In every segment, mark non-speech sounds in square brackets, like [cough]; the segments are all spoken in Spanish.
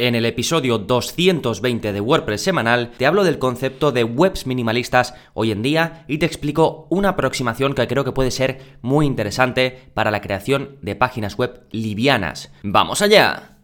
En el episodio 220 de WordPress semanal te hablo del concepto de webs minimalistas hoy en día y te explico una aproximación que creo que puede ser muy interesante para la creación de páginas web livianas. ¡Vamos allá!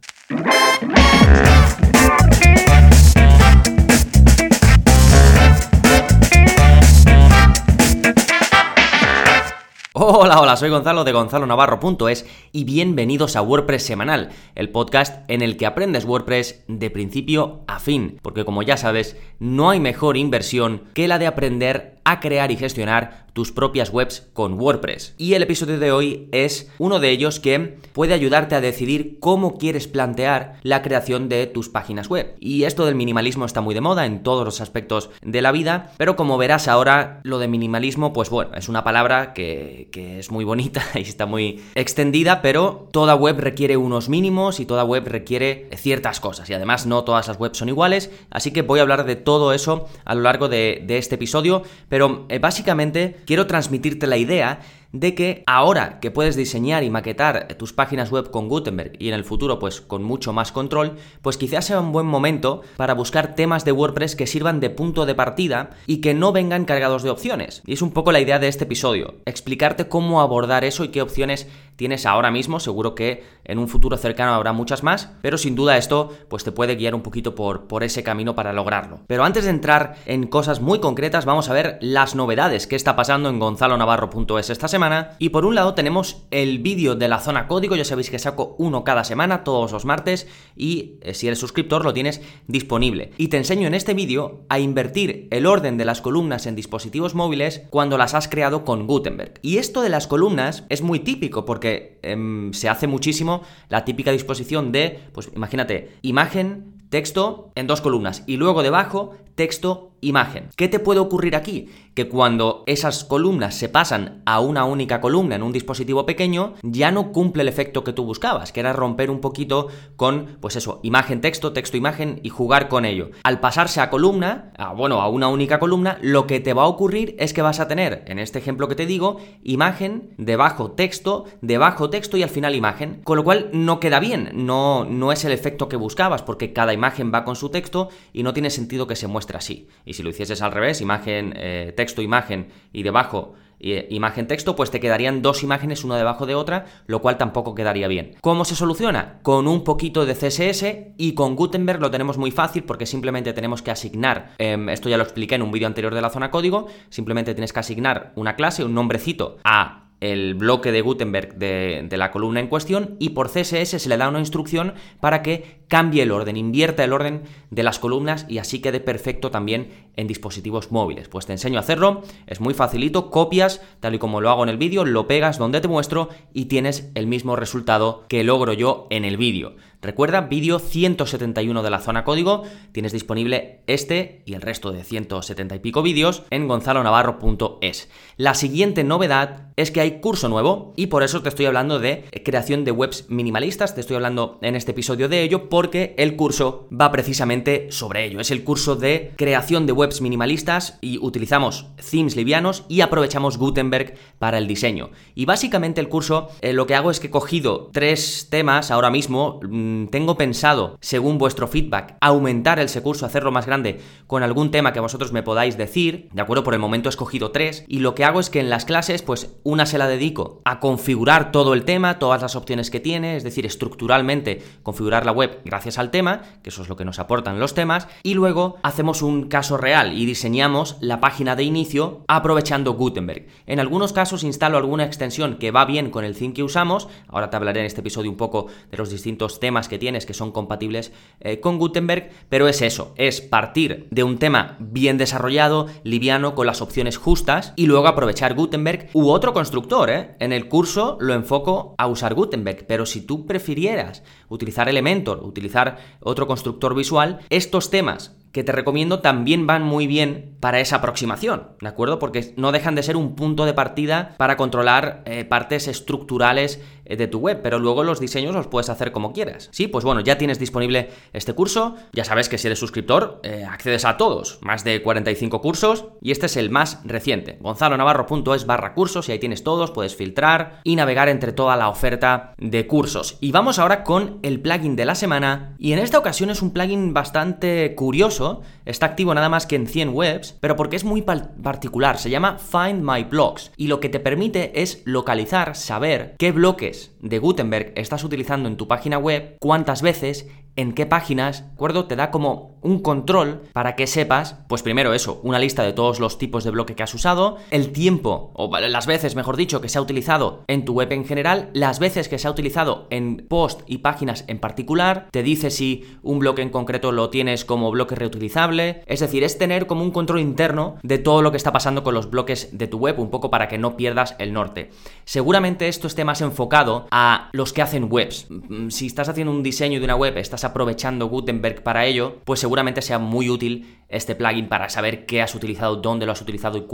Hola, hola, soy Gonzalo de gonzalonavarro.es y bienvenidos a WordPress Semanal, el podcast en el que aprendes WordPress de principio a fin, porque como ya sabes, no hay mejor inversión que la de aprender a crear y gestionar tus propias webs con WordPress. Y el episodio de hoy es uno de ellos que puede ayudarte a decidir cómo quieres plantear la creación de tus páginas web. Y esto del minimalismo está muy de moda en todos los aspectos de la vida, pero como verás ahora, lo de minimalismo, pues bueno, es una palabra que, que es muy bonita [laughs] y está muy extendida, pero toda web requiere unos mínimos y toda web requiere ciertas cosas. Y además no todas las webs son iguales, así que voy a hablar de todo eso a lo largo de, de este episodio, pero eh, básicamente quiero transmitirte la idea de que ahora que puedes diseñar y maquetar tus páginas web con Gutenberg y en el futuro pues con mucho más control, pues quizás sea un buen momento para buscar temas de WordPress que sirvan de punto de partida y que no vengan cargados de opciones. Y es un poco la idea de este episodio, explicarte cómo abordar eso y qué opciones tienes ahora mismo, seguro que en un futuro cercano habrá muchas más, pero sin duda esto pues te puede guiar un poquito por, por ese camino para lograrlo. Pero antes de entrar en cosas muy concretas, vamos a ver las novedades que está pasando en gonzalonavarro.es esta semana y por un lado tenemos el vídeo de la zona código, ya sabéis que saco uno cada semana, todos los martes, y eh, si eres suscriptor lo tienes disponible. Y te enseño en este vídeo a invertir el orden de las columnas en dispositivos móviles cuando las has creado con Gutenberg. Y esto de las columnas es muy típico porque em, se hace muchísimo la típica disposición de, pues imagínate, imagen, texto en dos columnas y luego debajo texto, imagen. ¿Qué te puede ocurrir aquí? Que cuando esas columnas se pasan a una única columna en un dispositivo pequeño, ya no cumple el efecto que tú buscabas, que era romper un poquito con, pues eso, imagen, texto, texto, imagen y jugar con ello. Al pasarse a columna, a, bueno, a una única columna, lo que te va a ocurrir es que vas a tener, en este ejemplo que te digo, imagen, debajo texto, debajo texto y al final imagen. Con lo cual no queda bien, no, no es el efecto que buscabas, porque cada imagen va con su texto y no tiene sentido que se muestre así. Si lo hicieses al revés, imagen, eh, texto, imagen y debajo eh, imagen texto, pues te quedarían dos imágenes una debajo de otra, lo cual tampoco quedaría bien. ¿Cómo se soluciona? Con un poquito de CSS y con Gutenberg lo tenemos muy fácil porque simplemente tenemos que asignar, em, esto ya lo expliqué en un vídeo anterior de la zona código, simplemente tienes que asignar una clase, un nombrecito a el bloque de Gutenberg de, la columna en cuestión y por CSS se le da una instrucción para que cambie el orden, invierta el orden de las columnas y así quede perfecto también en dispositivos móviles. Pues te enseño a hacerlo, es muy facilito, copias tal y como lo hago en el vídeo, lo pegas donde te muestro y tienes el mismo resultado que logro yo en el vídeo. Recuerda, vídeo 171 de la zona código, tienes disponible este y el resto de 170 y pico vídeos en gonzalonavarro.es. La siguiente novedad es que hay curso nuevo y por eso te estoy hablando de creación de webs minimalistas, te estoy hablando en este episodio de ello porque el curso va precisamente sobre ello. Es el curso de creación de webs minimalistas y utilizamos themes livianos y aprovechamos Gutenberg para el diseño. Y básicamente el curso eh, lo que hago es que he cogido tres temas ahora mismo, mm, Tengo pensado, según vuestro feedback, aumentar ese curso, hacerlo más grande con algún tema que vosotros me podáis decir, ¿de acuerdo? Por el momento he escogido tres y lo que hago es que en las clases, pues una se la dedico a configurar todo el tema, todas las opciones que tiene, es decir, estructuralmente configurar la web gracias al tema, que eso es lo que nos aportan los temas, y luego hacemos un caso real y diseñamos la página de inicio aprovechando Gutenberg. En algunos casos instalo alguna extensión que va bien con el theme que usamos, ahora te hablaré en este episodio un poco de los distintos temas que tienes que son compatibles eh, con Gutenberg, pero es eso, es partir de un tema bien desarrollado, liviano, con las opciones justas y luego aprovechar Gutenberg u otro constructor. ¿eh? En el curso lo enfoco a usar Gutenberg, pero si tú prefirieras utilizar Elementor, utilizar otro constructor visual, estos temas que te recomiendo también van muy bien para esa aproximación, ¿de acuerdo? Porque no dejan de ser un punto de partida para controlar eh, partes estructurales eh, de tu web, pero luego los diseños los puedes hacer como quieras. Sí, pues bueno, ya tienes disponible este curso, ya sabes que si eres suscriptor eh, accedes a todos, más de 45 cursos, y este es el más reciente, gonzalonavarro.es barra cursos, y ahí tienes todos, puedes filtrar y navegar entre toda la oferta de cursos. Y vamos ahora con el plugin de la semana, y en esta ocasión es un plugin bastante curioso, está activo nada más que en 100 webs, pero porque es muy particular, se llama Find My Blogs, y lo que te permite es localizar, saber qué bloques de Gutenberg estás utilizando en tu página web, cuántas veces en qué páginas, ¿de acuerdo? Te da como un control para que sepas, pues primero eso, una lista de todos los tipos de bloque que has usado, el tiempo, o las veces, mejor dicho, que se ha utilizado en tu web en general, las veces que se ha utilizado en post y páginas en particular, te dice si un bloque en concreto lo tienes como bloque reutilizable, es decir, es tener como un control interno de todo lo que está pasando con los bloques de tu web, un poco para que no pierdas el norte. Seguramente esto esté más enfocado a los que hacen webs. Mm, si estás haciendo un diseño de una web, estás aprovechando Gutenberg para ello, pues seguramente sea muy útil este plugin para saber qué has utilizado, dónde lo has utilizado y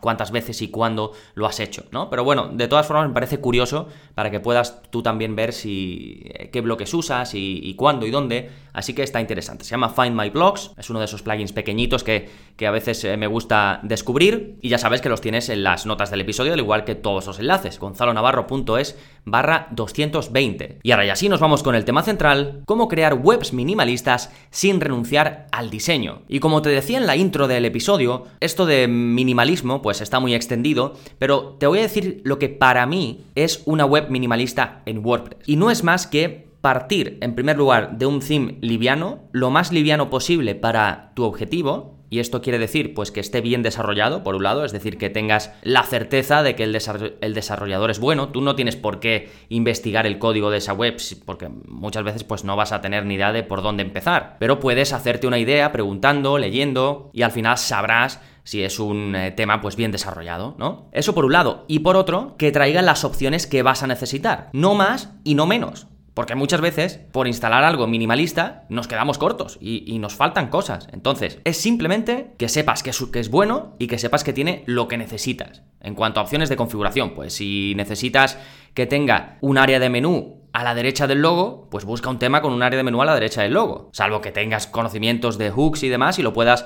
cuántas veces y cuándo lo has hecho, ¿no? Pero bueno, de todas formas me parece curioso para que puedas tú también ver si eh, qué bloques usas y, cuándo y dónde, así que está interesante. Se llama Find My Blogs, es uno de esos plugins pequeñitos que, que a veces eh, me gusta descubrir y ya sabes que los tienes en las notas del episodio, al igual que todos los enlaces, gonzalonavarro.es barra 220. Y ahora ya sí nos vamos con el tema central, cómo crear webs minimalistas sin renunciar al diseño. Y como te decía en la intro del episodio, esto de minimalismo pues está muy extendido, pero te voy a decir lo que para mí es una web minimalista en WordPress. Y no es más que partir, en primer lugar, de un theme liviano, lo más liviano posible para tu objetivo, y esto quiere decir, pues que esté bien desarrollado, por un lado, es decir, que tengas la certeza de que el, desarrollador es bueno. Tú no tienes por qué investigar el código de esa web, porque muchas veces pues no vas a tener ni idea de por dónde empezar. Pero puedes hacerte una idea preguntando, leyendo, y al final sabrás si es un eh, tema pues bien desarrollado, ¿no? Eso por un lado. Y por otro, que traigan las opciones que vas a necesitar. No más y no menos. Porque muchas veces, por instalar algo minimalista, nos quedamos cortos y, nos faltan cosas. Entonces, es simplemente que sepas que es, que es bueno y que sepas que tiene lo que necesitas. En cuanto a opciones de configuración, pues si necesitas que tenga un área de menú a la derecha del logo, pues busca un tema con un área de menú a la derecha del logo. Salvo que tengas conocimientos de hooks y demás y lo puedas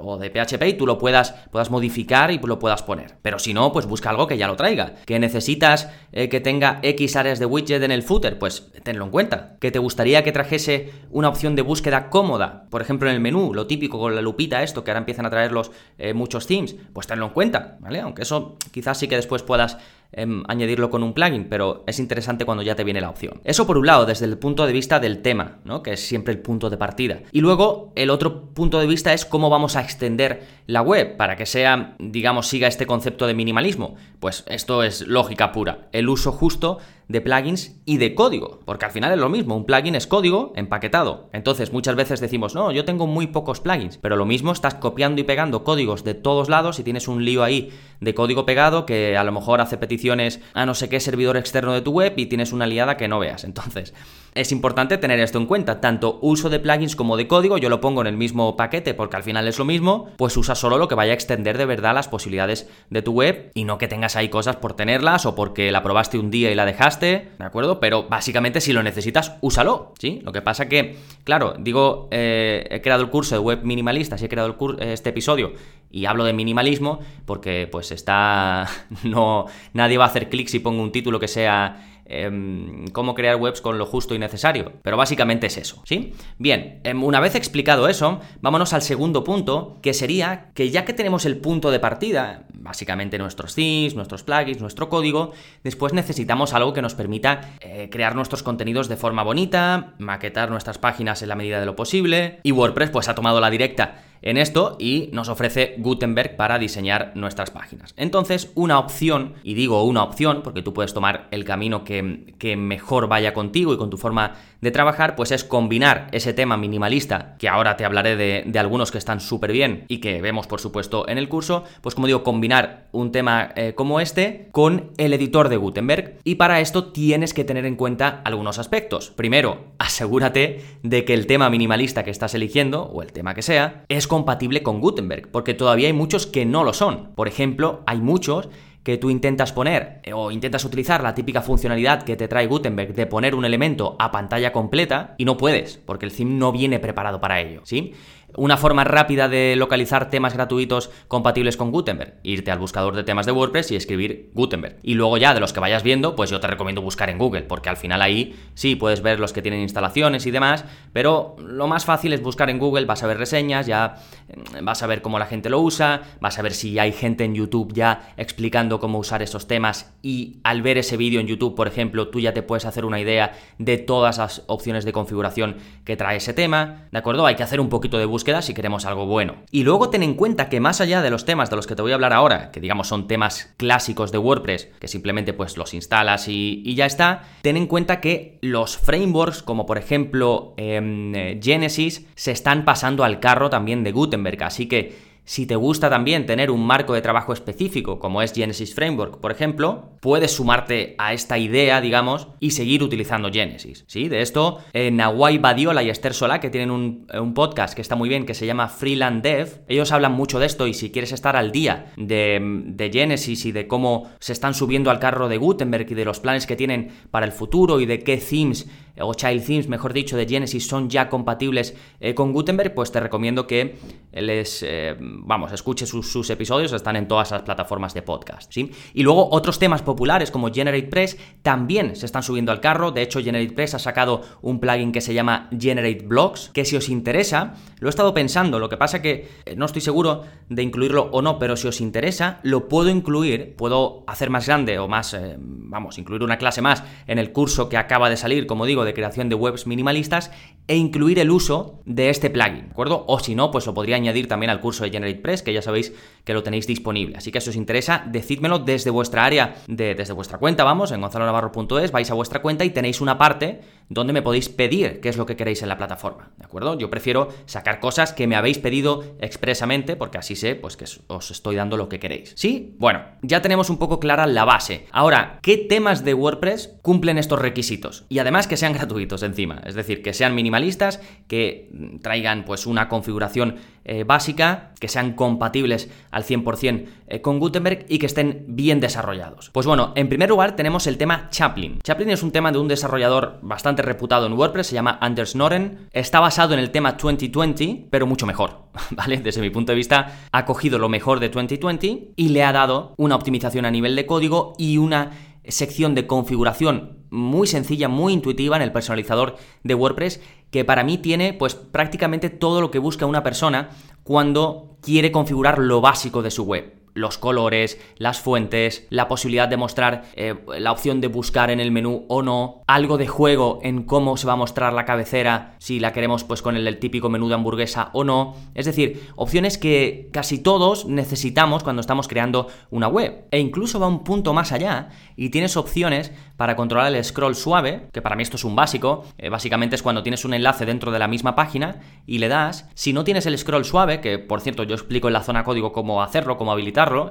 o, de, PHP y tú lo puedas, puedas modificar y lo puedas poner. Pero si no, pues busca algo que ya lo traiga. Que necesitas eh, que tenga X áreas de widget en el footer, pues tenlo en cuenta. Que te gustaría que trajese una opción de búsqueda cómoda, por ejemplo en el menú, lo típico con la lupita, esto que ahora empiezan a traerlos eh, muchos themes, pues tenlo en cuenta, ¿vale? Aunque eso quizás sí que después puedas Em, añadirlo con un plugin, pero es interesante cuando ya te viene la opción. Eso por un lado, desde el punto de vista del tema, ¿no? que es siempre el punto de partida. Y luego el otro punto de vista es cómo vamos a extender la web para que sea, digamos, siga este concepto de minimalismo. Pues esto es lógica pura, el uso justo de plugins y de código, porque al final es lo mismo, un plugin es código empaquetado. Entonces muchas veces decimos, no, yo tengo muy pocos plugins, pero lo mismo estás copiando y pegando códigos de todos lados y tienes un lío ahí de código pegado que a lo mejor hace peticiones a no sé qué servidor externo de tu web y tienes una liada que no veas. Entonces, es importante tener esto en cuenta, tanto uso de plugins como de código, yo lo pongo en el mismo paquete porque al final es lo mismo, pues usa solo lo que vaya a extender de verdad las posibilidades de tu web y no que tengas ahí cosas por tenerlas o porque la probaste un día y la dejaste, ¿de acuerdo? Pero básicamente si lo necesitas, úsalo, ¿sí? Lo que pasa que, claro, digo, eh, he creado el curso de web minimalista, si he creado este episodio y hablo de minimalismo porque pues está, [laughs] no, nadie va a hacer clic si pongo un título que sea Em, cómo crear webs con lo justo y necesario. Pero básicamente es eso, ¿sí? Bien, em, una vez explicado eso, vámonos al segundo punto, que sería que ya que tenemos el punto de partida, básicamente nuestros themes, nuestros plugins, nuestro código, después necesitamos algo que nos permita eh, crear nuestros contenidos de forma bonita, maquetar nuestras páginas en la medida de lo posible, y WordPress pues ha tomado la directa en esto y nos ofrece Gutenberg para diseñar nuestras páginas. Entonces, una opción, y digo una opción porque tú puedes tomar el camino que, que mejor vaya contigo y con tu forma de trabajar, pues es combinar ese tema minimalista, que ahora te hablaré de, algunos que están súper bien y que vemos, por supuesto, en el curso, pues como digo, combinar un tema eh, como este con el editor de Gutenberg. Y para esto tienes que tener en cuenta algunos aspectos. Primero, asegúrate de que el tema minimalista que estás eligiendo, o el tema que sea, es compatible con Gutenberg, porque todavía hay muchos que no lo son. Por ejemplo, hay muchos que tú intentas poner eh, o intentas utilizar la típica funcionalidad que te trae Gutenberg de poner un elemento a pantalla completa y no puedes, porque el theme no viene preparado para ello, ¿sí? Una forma rápida de localizar temas gratuitos compatibles con Gutenberg, irte al buscador de temas de WordPress y escribir Gutenberg. Y luego ya de los que vayas viendo, pues yo te recomiendo buscar en Google, porque al final ahí sí puedes ver los que tienen instalaciones y demás, pero lo más fácil es buscar en Google, vas a ver reseñas, ya mm, vas a ver cómo la gente lo usa, vas a ver si hay gente en YouTube ya explicando cómo usar esos temas y al ver ese vídeo en YouTube, por ejemplo, tú ya te puedes hacer una idea de todas las opciones de configuración que trae ese tema, ¿de acuerdo? Hay que hacer un poquito de búsqueda si queremos algo bueno. Y luego ten en cuenta que más allá de los temas de los que te voy a hablar ahora, que digamos son temas clásicos de WordPress, que simplemente pues los instalas y, ya está, ten en cuenta que los frameworks, como por ejemplo em, eh, Genesis, se están pasando al carro también de Gutenberg, así que si te gusta también tener un marco de trabajo específico, como es Genesis Framework, por ejemplo, puedes sumarte a esta idea, digamos, y seguir utilizando Genesis. ¿sí? De esto, eh, Nawai Badiola y Esther Solá, que tienen un, podcast que está muy bien, que se llama Freeland Dev, ellos hablan mucho de esto y si quieres estar al día de, de Genesis y de cómo se están subiendo al carro de Gutenberg y de los planes que tienen para el futuro y de qué themes o child themes, mejor dicho, de Genesis son ya compatibles eh, con Gutenberg, pues te recomiendo que les, eh, vamos, escuches sus, episodios, están en todas las plataformas de podcast, ¿sí? Y luego otros temas populares como GeneratePress también se están subiendo al carro, de hecho GeneratePress ha sacado un plugin que se llama Generate Blocks, que si os interesa, lo he estado pensando, lo que pasa que eh, no estoy seguro de incluirlo o no, pero si os interesa, lo puedo incluir, puedo hacer más grande o más, vamos, incluir una clase más en el curso que acaba de salir, como digo, de creación de webs minimalistas e incluir el uso de este plugin, ¿de acuerdo? O si no, pues lo podría añadir también al curso de GeneratePress, que ya sabéis que lo tenéis disponible. Así que si os interesa, decídmelo desde vuestra área, de, desde vuestra cuenta, vamos, en gonzalonavarro.es, vais a vuestra cuenta y tenéis una parte donde me podéis pedir qué es lo que queréis en la plataforma, ¿de acuerdo? Yo prefiero sacar cosas que me habéis pedido expresamente, porque así sé, pues que os estoy dando lo que queréis. ¿Sí? Bueno, ya tenemos un poco clara la base. Ahora, ¿qué temas de WordPress cumplen estos requisitos? Y además que sean [laughs] gratuitos encima, es decir, que sean minimalistas, que traigan pues una configuración eh, básica, que sean compatibles al 100% eh, con Gutenberg y que estén bien desarrollados. Pues bueno, en primer lugar tenemos el tema Chaplin. Chaplin es un tema de un desarrollador bastante reputado en WordPress, se llama Anders Noren. Está basado en el tema 2020, pero mucho mejor, [laughs] ¿vale? Desde mi punto de vista, ha cogido lo mejor de 2020 y le ha dado una optimización a nivel de código y una sección de configuración muy sencilla, muy intuitiva en el personalizador de WordPress que para mí tiene pues prácticamente todo lo que busca una persona cuando quiere configurar lo básico de su web los colores, las fuentes, la posibilidad de mostrar eh, la opción de buscar en el menú o no, algo de juego en cómo se va a mostrar la cabecera, si la queremos pues con el, típico menú de hamburguesa o no. Es decir, opciones que casi todos necesitamos cuando estamos creando una web. E incluso va un punto más allá y tienes opciones para controlar el scroll suave, que para mí esto es un básico. Eh, básicamente es cuando tienes un enlace dentro de la misma página y le das. Si no tienes el scroll suave, que por cierto yo explico en la zona código cómo hacerlo, cómo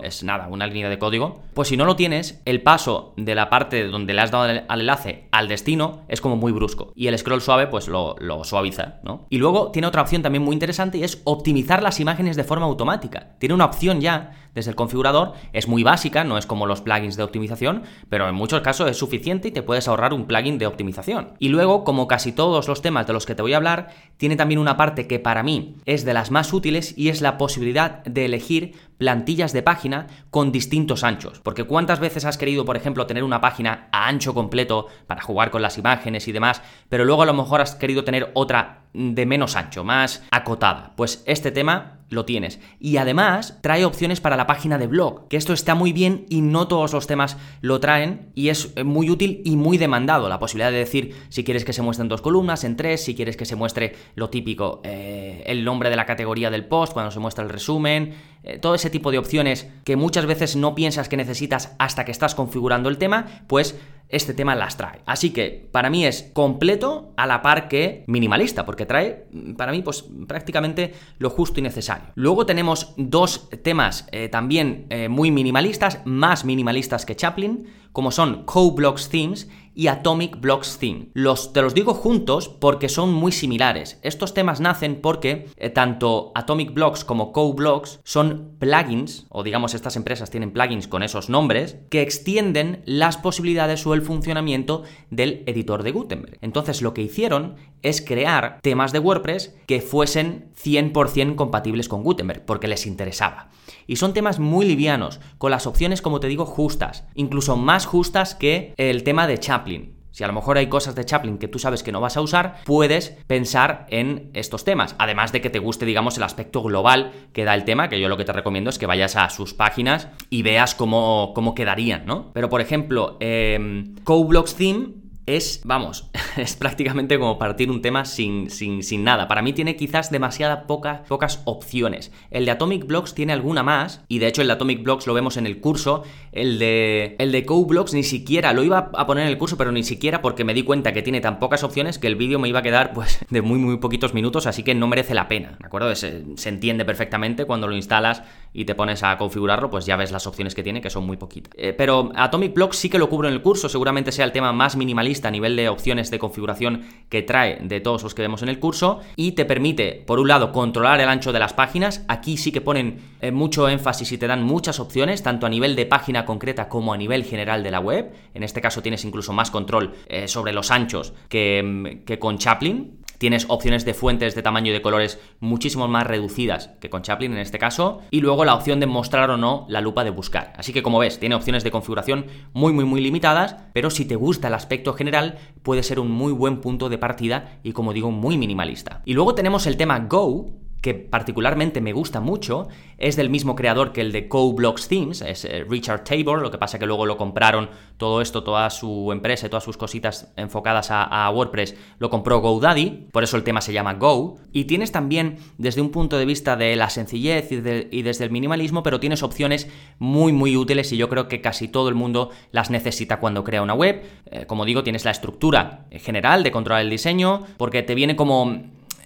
es nada, una línea de código, pues si no lo tienes, el paso de la parte donde le has dado al enlace al destino es como muy brusco. Y el scroll suave pues lo, lo suaviza, ¿no? Y luego tiene otra opción también muy interesante y es optimizar las imágenes de forma automática. Tiene una opción ya desde el configurador, es muy básica, no es como los plugins de optimización, pero en muchos casos es suficiente y te puedes ahorrar un plugin de optimización. Y luego, como casi todos los temas de los que te voy a hablar, tiene también una parte que para mí es de las más útiles y es la posibilidad de elegir plantillas de página con distintos anchos. Porque cuántas veces has querido, por ejemplo, tener una página a ancho completo para jugar con las imágenes y demás, pero luego a lo mejor has querido tener otra de menos ancho, más acotada. Pues este tema lo tienes. Y además trae opciones para la página de blog, que esto está muy bien y no todos los temas lo traen y es muy útil y muy demandado. La posibilidad de decir si quieres que se muestren dos columnas, en tres, si quieres que se muestre lo típico, eh, el nombre de la categoría del post, cuando se muestra el resumen, eh, todo ese tipo de opciones que muchas veces no piensas que necesitas hasta que estás configurando el tema, pues este tema las trae. Así que para mí es completo a la par que minimalista, porque trae para mí pues prácticamente lo justo y necesario. Luego tenemos dos temas eh, también eh, muy minimalistas, más minimalistas que Chaplin, como son Co-Blocks Themes y Atomic Blocks Theme. Los, te los digo juntos porque son muy similares. Estos temas nacen porque eh, tanto Atomic Blocks como Co-Blocks son plugins, o digamos estas empresas tienen plugins con esos nombres, que extienden las posibilidades o el funcionamiento del editor de Gutenberg. Entonces lo que hicieron es crear temas de WordPress que fuesen 100% compatibles con Gutenberg, porque les interesaba. Y son temas muy livianos, con las opciones, como te digo, justas, incluso más justas que el tema de Chaplin. Si a lo mejor hay cosas de Chaplin que tú sabes que no vas a usar, puedes pensar en estos temas. Además de que te guste, digamos, el aspecto global que da el tema, que yo lo que te recomiendo es que vayas a sus páginas y veas cómo, cómo quedarían, ¿no? Pero, por ejemplo, eh, CoBlocks Theme es, vamos, [laughs] es prácticamente como partir un tema sin, sin, sin nada. Para mí tiene quizás demasiadas pocas, pocas opciones. El de Atomic Blocks tiene alguna más, y de hecho el de Atomic Blocks lo vemos en el curso. El de, el de ni siquiera, lo iba a poner en el curso, pero ni siquiera porque me di cuenta que tiene tan pocas opciones que el vídeo me iba a quedar pues [laughs] de muy muy poquitos minutos, así que no merece la pena, ¿de acuerdo? Se, se entiende perfectamente cuando lo instalas y te pones a configurarlo, pues ya ves las opciones que tiene, que son muy poquitas. Eh, pero Atomic Blocks sí que lo cubro en el curso, seguramente sea el tema más minimalista a nivel de opciones de configuración que trae de todos los que vemos en el curso y te permite, por un lado, controlar el ancho de las páginas. Aquí sí que ponen eh, mucho énfasis y te dan muchas opciones, tanto a nivel de página concreta como a nivel general de la web. En este caso tienes incluso más control eh, sobre los anchos que, mm, que con Chaplin. Tienes opciones de fuentes de tamaño y de colores muchísimo más reducidas que con Chaplin en este caso. Y luego la opción de mostrar o no la lupa de buscar. Así que como ves, tiene opciones de configuración muy muy muy limitadas, pero si te gusta el aspecto general, puede ser un muy buen punto de partida y como digo, muy minimalista. Y luego tenemos el tema Go, que particularmente me gusta mucho, es del mismo creador que el de CoBlocks Themes, es eh, Richard Tabor, lo que pasa que luego lo compraron todo esto, toda su empresa y todas sus cositas enfocadas a, WordPress, lo compró GoDaddy, por eso el tema se llama Go, y tienes también desde un punto de vista de la sencillez y, desde el minimalismo, pero tienes opciones muy muy útiles y yo creo que casi todo el mundo las necesita cuando crea una web, eh, como digo, tienes la estructura general de controlar el diseño, porque te viene como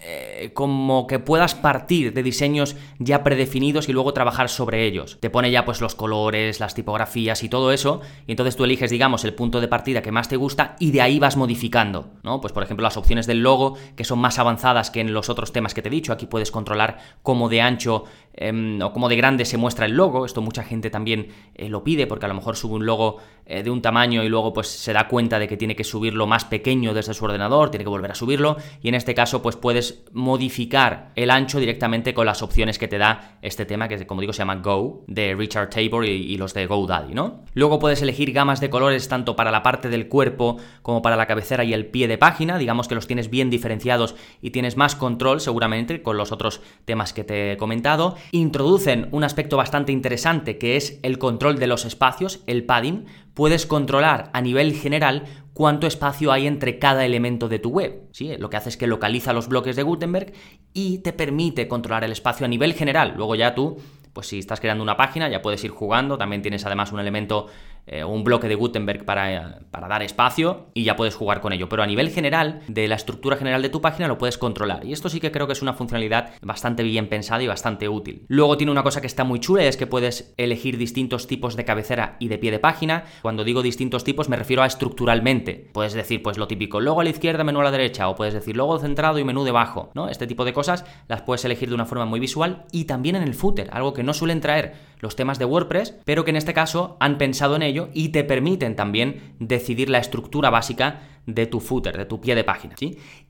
eh, como que puedas partir de diseños ya predefinidos y luego trabajar sobre ellos. Te pone ya pues los colores, las tipografías y todo eso, y entonces tú eliges, digamos, el punto de partida que más te gusta y de ahí vas modificando, ¿no? Pues por ejemplo las opciones del logo, que son más avanzadas que en los otros temas que te he dicho, aquí puedes controlar cómo de ancho em, o cómo de grande se muestra el logo, esto mucha gente también eh, lo pide porque a lo mejor sube un logo eh, de un tamaño y luego pues se da cuenta de que tiene que subirlo más pequeño desde su ordenador, tiene que volver a subirlo, y en este caso pues puedes modificar el ancho directamente con las opciones que te da este tema que como digo se llama Go de Richard Tabor y, los de GoDaddy, ¿no? Luego puedes elegir gamas de colores tanto para la parte del cuerpo como para la cabecera y el pie de página, digamos que los tienes bien diferenciados y tienes más control seguramente con los otros temas que te he comentado. Introducen un aspecto bastante interesante que es el control de los espacios, el padding. Puedes controlar a nivel general cuánto espacio hay entre cada elemento de tu web. ¿sí? Lo que hace es que localiza los bloques de Gutenberg y te permite controlar el espacio a nivel general. Luego ya tú, pues si estás creando una página, ya puedes ir jugando. También tienes además un elemento eh, un bloque de Gutenberg para, para, dar espacio y ya puedes jugar con ello. Pero a nivel general, de la estructura general de tu página lo puedes controlar. Y esto sí que creo que es una funcionalidad bastante bien pensada y bastante útil. Luego tiene una cosa que está muy chula y es que puedes elegir distintos tipos de cabecera y de pie de página. Cuando digo distintos tipos me refiero a estructuralmente. Puedes decir pues lo típico, logo a la izquierda, menú a la derecha, o puedes decir logo centrado y menú debajo, ¿no? Este tipo de cosas las puedes elegir de una forma muy visual y también en el footer, algo que no suelen traer los temas de WordPress, pero que en este caso han pensado en ello y te permiten también decidir la estructura básica de tu footer, de tu pie de página.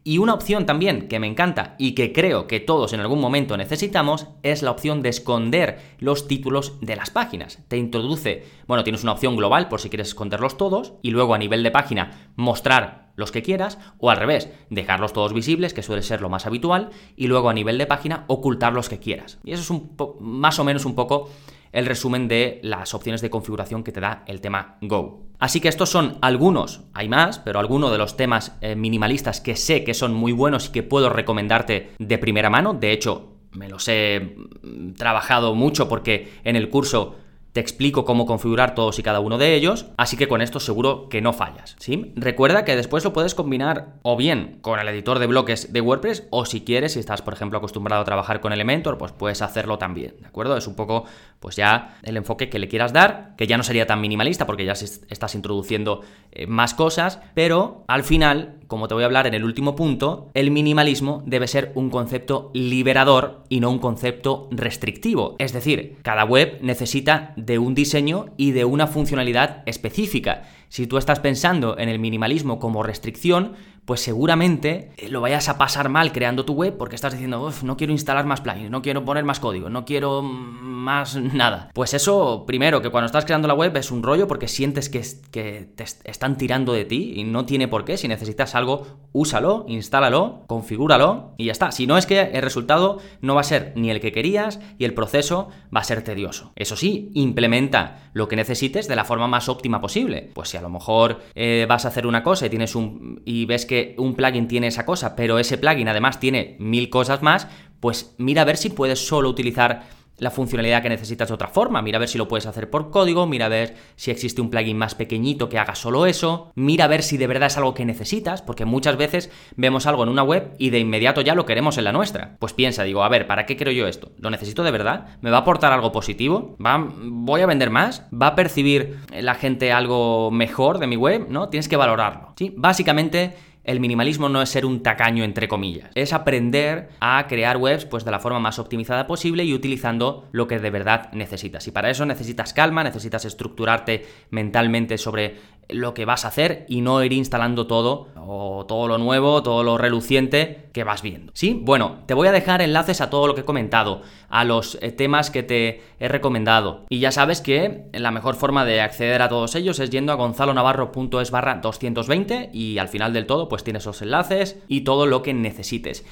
Y una opción también que me encanta y que creo que todos en algún momento necesitamos es la opción de esconder los títulos de las páginas. Te introduce, bueno, tienes una opción global por si quieres esconderlos todos y luego a nivel de página mostrar los que quieras o al revés, dejarlos todos visibles, que suele ser lo más habitual, y luego a nivel de página ocultar los que quieras. Y eso es un más o menos un poco el resumen de las opciones de configuración que te da el tema Go. Así que estos son algunos, hay más, pero algunos de los temas eh, minimalistas que sé que son muy buenos y que puedo recomendarte de primera mano. De hecho, me los he mm, trabajado mucho porque en el curso te explico cómo configurar todos y cada uno de ellos, así que con esto seguro que no fallas, ¿sí? Recuerda que después lo puedes combinar o bien con el editor de bloques de WordPress o si quieres, si estás por ejemplo acostumbrado a trabajar con Elementor, pues puedes hacerlo también, ¿de acuerdo? Es un poco pues ya el enfoque que le quieras dar, que ya no sería tan minimalista porque ya estás introduciendo eh, más cosas, pero al final como te voy a hablar en el último punto, el minimalismo debe ser un concepto liberador y no un concepto restrictivo. Es decir, cada web necesita de un diseño y de una funcionalidad específica. Si tú estás pensando en el minimalismo como restricción, pues seguramente eh, lo vayas a pasar mal creando tu web porque estás diciendo, no quiero instalar más plugins, no quiero poner más código, no quiero más [laughs] nada. Pues eso, primero, que cuando estás creando la web es un rollo porque sientes que, que te están tirando de ti y no tiene por qué. Si necesitas algo, úsalo, instálalo, configúralo y ya está. Si no es que el resultado no va a ser ni el que querías y el proceso va a ser tedioso. Eso sí, implementa lo que necesites de la forma más óptima posible. Pues si a lo mejor eh, vas a hacer una cosa y tienes un y ves que un plugin tiene esa cosa, pero ese plugin además tiene mil cosas más, pues mira a ver si puedes solo utilizar la funcionalidad que necesitas de otra forma. Mira a ver si lo puedes hacer por código, mira a ver si existe un plugin más pequeñito que haga solo eso, mira a ver si de verdad es algo que necesitas, porque muchas veces vemos algo en una web y de inmediato ya lo queremos en la nuestra. Pues piensa, digo, a ver, ¿para qué quiero yo esto? ¿Lo necesito de verdad? ¿Me va a aportar algo positivo? ¿Va, ¿Voy a vender más? ¿Va a percibir la gente algo mejor de mi web? ¿No? Tienes que valorarlo. ¿sí? Básicamente el minimalismo no es ser un tacaño entre comillas, es aprender a crear webs pues de la forma más optimizada posible y utilizando lo que de verdad necesitas. Y para eso necesitas calma, necesitas estructurarte mentalmente sobre lo que vas a hacer y no ir instalando todo o todo lo nuevo, todo lo reluciente que vas viendo. ¿Sí? Bueno, te voy a dejar enlaces a todo lo que he comentado, a los eh, temas que te he recomendado. Y ya sabes que la mejor forma de acceder a todos ellos es yendo a gonzalonavarro.es barra 220 y al final del todo pues tienes los enlaces y todo lo que necesites.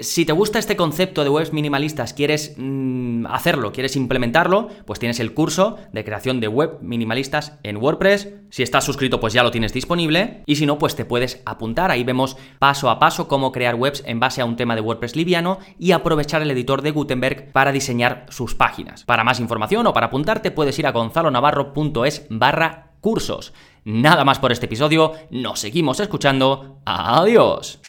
Si te gusta este concepto de webs minimalistas, quieres mm, hacerlo, quieres implementarlo, pues tienes el curso de creación de web minimalistas en WordPress. Si estás suscrito, pues ya lo tienes disponible. Y si no, pues te puedes apuntar. Ahí vemos paso a paso cómo crear webs en base a un tema de WordPress liviano y aprovechar el editor de Gutenberg para diseñar sus páginas. Para más información o para apuntarte, puedes ir a gonzalonavarro.es barra cursos. Nada más por este episodio, nos seguimos escuchando. Adiós.